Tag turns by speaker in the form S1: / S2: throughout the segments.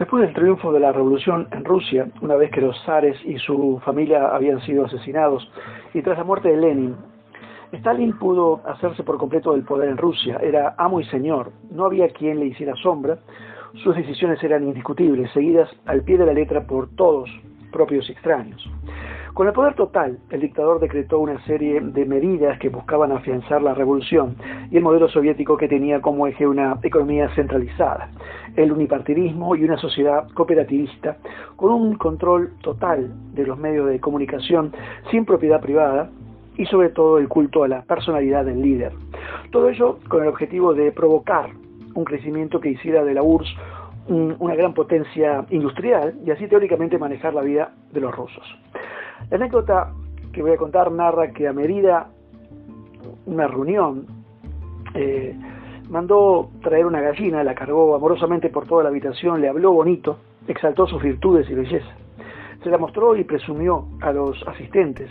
S1: Después del triunfo de la revolución en Rusia, una vez que los zares y su familia habían sido asesinados, y tras la muerte de Lenin, Stalin pudo hacerse por completo del poder en Rusia, era amo y señor, no había quien le hiciera sombra, sus decisiones eran indiscutibles, seguidas al pie de la letra por todos, propios y extraños. Con el poder total, el dictador decretó una serie de medidas que buscaban afianzar la revolución y el modelo soviético que tenía como eje una economía centralizada, el unipartidismo y una sociedad cooperativista con un control total de los medios de comunicación sin propiedad privada y sobre todo el culto a la personalidad del líder. Todo ello con el objetivo de provocar un crecimiento que hiciera de la URSS una gran potencia industrial y así teóricamente manejar la vida de los rusos. La anécdota que voy a contar narra que a medida una reunión eh, mandó traer una gallina, la cargó amorosamente por toda la habitación, le habló bonito, exaltó sus virtudes y belleza. Se la mostró y presumió a los asistentes,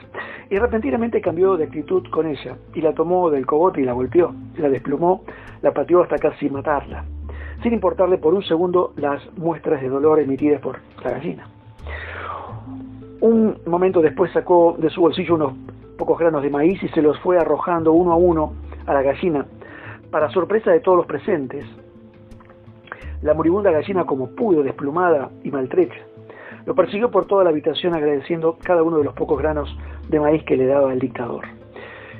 S1: y repentinamente cambió de actitud con ella, y la tomó del cogote y la golpeó, la desplumó, la pateó hasta casi matarla, sin importarle por un segundo las muestras de dolor emitidas por la gallina. Un momento después sacó de su bolsillo unos pocos granos de maíz y se los fue arrojando uno a uno a la gallina. Para sorpresa de todos los presentes, la moribunda gallina, como pudo, desplumada y maltrecha, lo persiguió por toda la habitación agradeciendo cada uno de los pocos granos de maíz que le daba el dictador,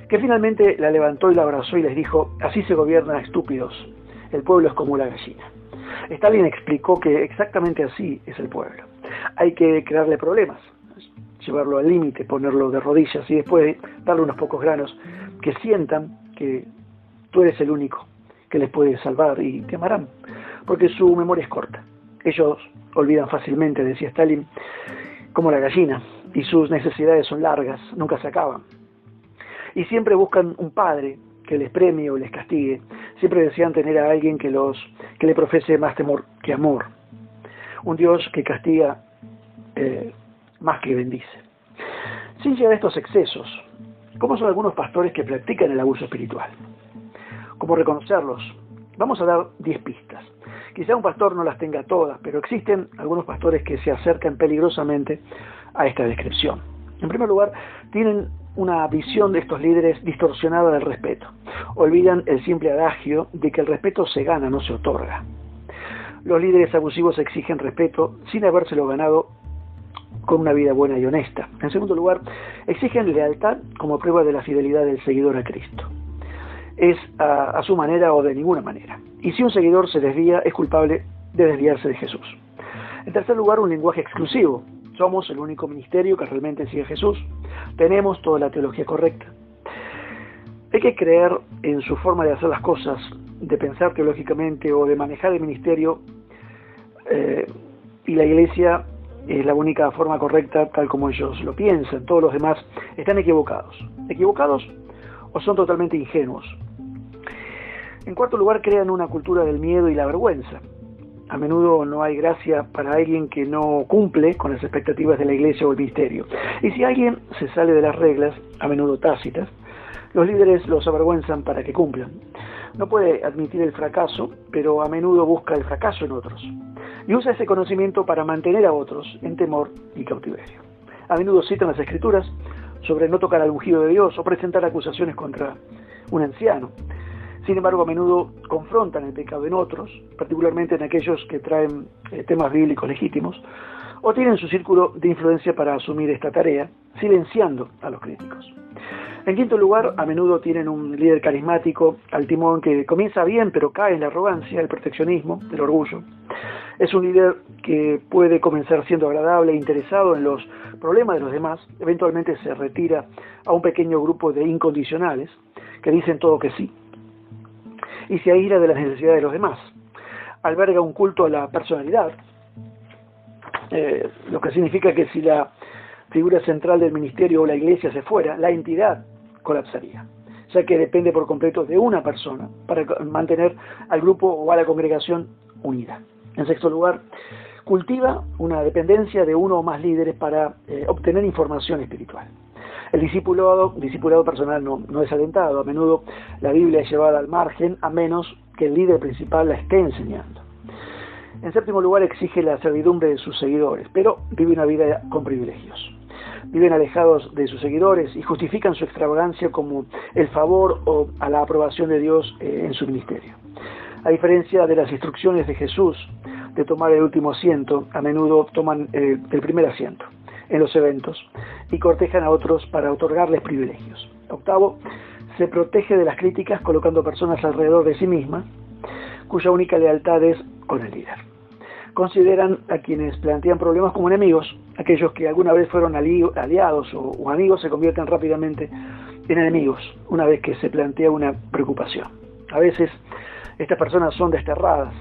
S1: que finalmente la levantó y la abrazó y les dijo, así se gobierna estúpidos, el pueblo es como la gallina. Stalin explicó que exactamente así es el pueblo. Hay que crearle problemas, llevarlo al límite, ponerlo de rodillas y después darle unos pocos granos que sientan que tú eres el único que les puede salvar y te amarán, porque su memoria es corta. Ellos olvidan fácilmente, decía Stalin, como la gallina, y sus necesidades son largas, nunca se acaban. Y siempre buscan un padre que les premie o les castigue, siempre desean tener a alguien que los que le profese más temor que amor. Un Dios que castiga eh, más que bendice. Sin llegar a estos excesos, ¿cómo son algunos pastores que practican el abuso espiritual? ¿Cómo reconocerlos? Vamos a dar 10 pistas. Quizá un pastor no las tenga todas, pero existen algunos pastores que se acercan peligrosamente a esta descripción. En primer lugar, tienen una visión de estos líderes distorsionada del respeto. Olvidan el simple adagio de que el respeto se gana, no se otorga. Los líderes abusivos exigen respeto sin habérselo ganado con una vida buena y honesta. En segundo lugar, exigen lealtad como prueba de la fidelidad del seguidor a Cristo. Es a, su manera o de ninguna manera. Y si un seguidor se desvía, es culpable de desviarse de Jesús. En tercer lugar, un lenguaje exclusivo. Somos el único ministerio que realmente sigue a Jesús. Tenemos toda la teología correcta. Hay que creer en su forma de hacer las cosas, de pensar teológicamente o de manejar el ministerio. Eh, y la iglesia es la única forma correcta tal como ellos lo piensan. Todos los demás están equivocados. ¿Equivocados o son totalmente ingenuos? En cuarto lugar, crean una cultura del miedo y la vergüenza. A menudo no hay gracia para alguien que no cumple con las expectativas de la iglesia o el ministerio. Y si alguien se sale de las reglas, a menudo tácitas, los líderes los avergüenzan para que cumplan. No puede admitir el fracaso, pero a menudo busca el fracaso en otros y usa ese conocimiento para mantener a otros en temor y cautiverio. A menudo citan las escrituras sobre no tocar al ungido de Dios o presentar acusaciones contra un anciano. Sin embargo, a menudo confrontan el pecado en otros, particularmente en aquellos que traen eh, temas bíblicos legítimos, o tienen su círculo de influencia para asumir esta tarea, silenciando a los críticos. En quinto lugar, a menudo tienen un líder carismático al timón que comienza bien, pero cae en la arrogancia, el proteccionismo, el orgullo. Es un líder que puede comenzar siendo agradable e interesado en los problemas de los demás, eventualmente se retira a un pequeño grupo de incondicionales que dicen todo que sí y se aíra de las necesidades de los demás. Alberga un culto a la personalidad, eh, lo que significa que si la figura central del ministerio o la iglesia se fuera, la entidad colapsaría, ya que depende por completo de una persona para mantener al grupo o a la congregación unida. En sexto lugar, cultiva una dependencia de uno o más líderes para eh, obtener información espiritual. El discipulado, discipulado personal no, es alentado, a menudo la Biblia es llevada al margen a menos que el líder principal la esté enseñando. En séptimo lugar, exige la servidumbre de sus seguidores, pero vive una vida con privilegios. Viven alejados de sus seguidores y justifican su extravagancia como el favor o a la aprobación de Dios eh, en su ministerio. A diferencia de las instrucciones de Jesús de tomar el último asiento, a menudo toman eh, el primer asiento en los eventos y cortejan a otros para otorgarles privilegios. Octavo, se protege de las críticas colocando personas alrededor de sí misma, cuya única lealtad es con el líder. Consideran a quienes plantean problemas como enemigos, aquellos que alguna vez fueron aliados o amigos se convierten rápidamente en enemigos una vez que se plantea una preocupación. A veces estas personas son desterradas,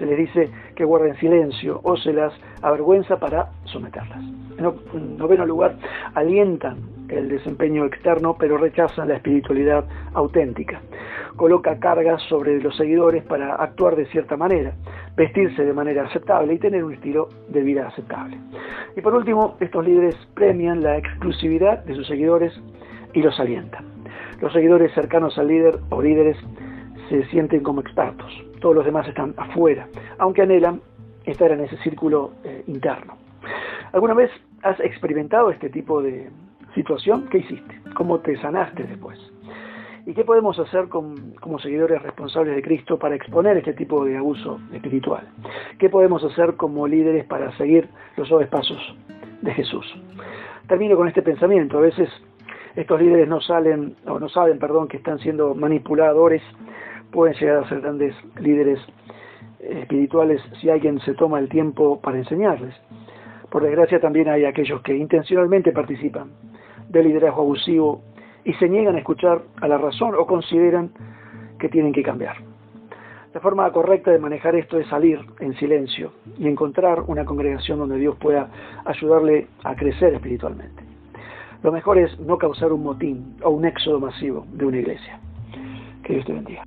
S1: se les dice que guarden silencio o se las avergüenza para someterlas. En noveno lugar, alientan el desempeño externo, pero rechazan la espiritualidad auténtica. Coloca cargas sobre los seguidores para actuar de cierta manera, vestirse de manera aceptable y tener un estilo de vida aceptable. Y por último, estos líderes premian la exclusividad de sus seguidores y los alientan. Los seguidores cercanos al líder o líderes se sienten como expertos, todos los demás están afuera, aunque anhelan estar en ese círculo eh, interno. ¿Alguna vez has experimentado este tipo de situación? ¿Qué hiciste? ¿Cómo te sanaste después? ¿Y qué podemos hacer como seguidores responsables de Cristo para exponer este tipo de abuso espiritual? ¿Qué podemos hacer como líderes para seguir los suaves pasos de Jesús? Termino con este pensamiento. A veces estos líderes no salen o no saben, perdón, que están siendo manipuladores pueden llegar a ser grandes líderes eh, espirituales si alguien se toma el tiempo para enseñarles. Por desgracia también hay aquellos que intencionalmente participan del liderazgo abusivo y se niegan a escuchar a la razón o consideran que tienen que cambiar. La forma correcta de manejar esto es salir en silencio y encontrar una congregación donde Dios pueda ayudarle a crecer espiritualmente. Lo mejor es no causar un motín o un éxodo masivo de una iglesia. Que Dios te bendiga.